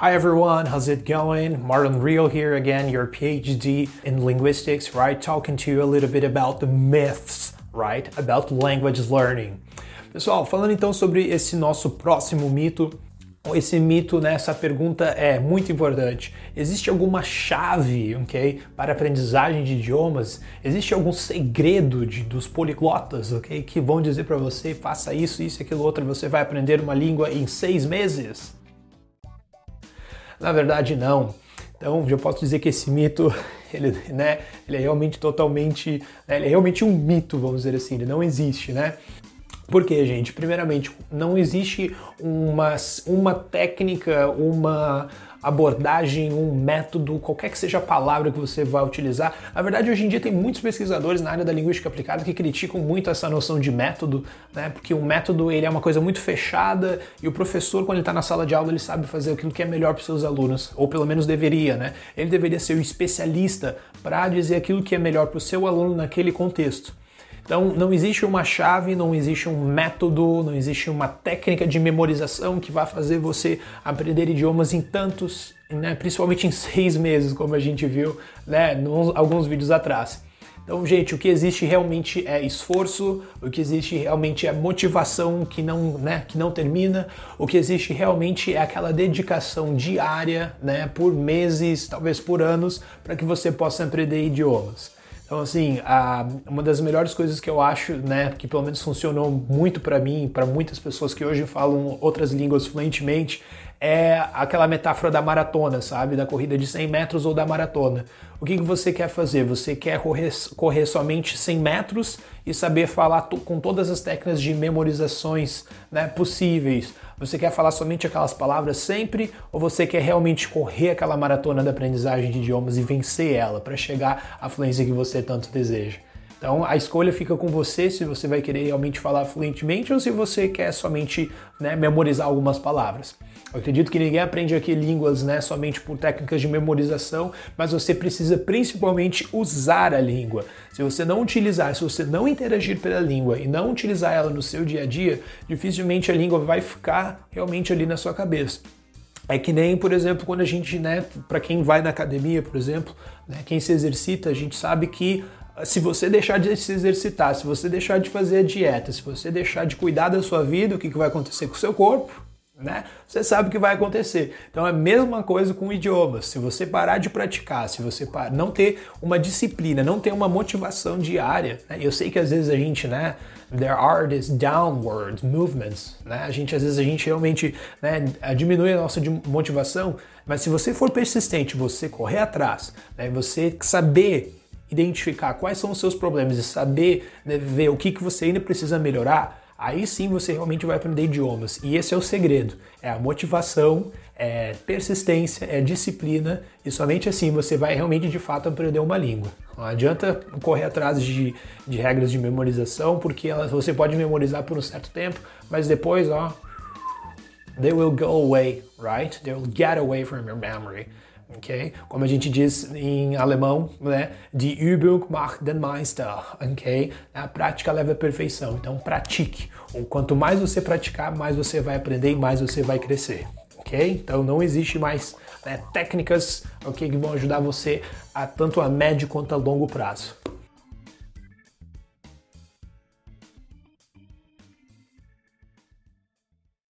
Hi everyone, how's it going? Marlon Real here again, your PhD in linguistics, right? Talking to you a little bit about the myths, right? About language learning. Pessoal, falando então sobre esse nosso próximo mito, esse mito, né, essa pergunta é muito importante. Existe alguma chave, ok, para aprendizagem de idiomas? Existe algum segredo de, dos poliglotas, ok, que vão dizer para você faça isso, isso, aquilo, outro, você vai aprender uma língua em seis meses? Na verdade, não. Então, já posso dizer que esse mito, ele, né, ele é realmente totalmente, né, ele é realmente um mito, vamos dizer assim, ele não existe, né? Por quê, gente? Primeiramente, não existe uma, uma técnica, uma abordagem, um método, qualquer que seja a palavra que você vai utilizar. Na verdade, hoje em dia tem muitos pesquisadores na área da linguística aplicada que criticam muito essa noção de método, né? Porque o método ele é uma coisa muito fechada e o professor, quando ele está na sala de aula, ele sabe fazer aquilo que é melhor para os seus alunos, ou pelo menos deveria, né? Ele deveria ser o especialista para dizer aquilo que é melhor para o seu aluno naquele contexto. Então, não existe uma chave, não existe um método, não existe uma técnica de memorização que vai fazer você aprender idiomas em tantos, né, principalmente em seis meses, como a gente viu né, nos, alguns vídeos atrás. Então, gente, o que existe realmente é esforço, o que existe realmente é motivação que não, né, que não termina, o que existe realmente é aquela dedicação diária, né, por meses, talvez por anos, para que você possa aprender idiomas. Então, assim, a, uma das melhores coisas que eu acho, né, que pelo menos funcionou muito para mim, para muitas pessoas que hoje falam outras línguas fluentemente, é aquela metáfora da maratona, sabe? Da corrida de 100 metros ou da maratona. O que, que você quer fazer? Você quer correr, correr somente 100 metros e saber falar com todas as técnicas de memorizações né, possíveis? Você quer falar somente aquelas palavras sempre ou você quer realmente correr aquela maratona da aprendizagem de idiomas e vencer ela para chegar à fluência que você tanto deseja? Então a escolha fica com você se você vai querer realmente falar fluentemente ou se você quer somente né, memorizar algumas palavras. Eu acredito que ninguém aprende aqui línguas né, somente por técnicas de memorização, mas você precisa principalmente usar a língua. Se você não utilizar, se você não interagir pela língua e não utilizar ela no seu dia a dia, dificilmente a língua vai ficar realmente ali na sua cabeça. É que nem, por exemplo, quando a gente, né, para quem vai na academia, por exemplo, né, quem se exercita, a gente sabe que se você deixar de se exercitar, se você deixar de fazer a dieta, se você deixar de cuidar da sua vida, o que, que vai acontecer com o seu corpo? Né? Você sabe o que vai acontecer. Então é a mesma coisa com idiomas. Se você parar de praticar, se você não ter uma disciplina, não ter uma motivação diária, né? eu sei que às vezes a gente, né, there are these downward movements, né? A gente às vezes a gente realmente né, diminui a nossa motivação, mas se você for persistente, você correr atrás, né, você saber identificar quais são os seus problemas e saber né, ver o que, que você ainda precisa melhorar, aí sim você realmente vai aprender idiomas. E esse é o segredo: é a motivação, é persistência, é disciplina, e somente assim você vai realmente de fato aprender uma língua. Não adianta correr atrás de, de regras de memorização, porque elas, você pode memorizar por um certo tempo, mas depois, ó, they will go away, right? They will get away from your memory Como a gente diz em alemão, né? Die Übung macht den Meister, ok? A prática leva à perfeição, então pratique. Ou quanto mais você praticar, mais você vai aprender e mais você vai crescer, ok? Então não existe mais né, técnicas, ok, que vão ajudar você a tanto a médio quanto a longo prazo.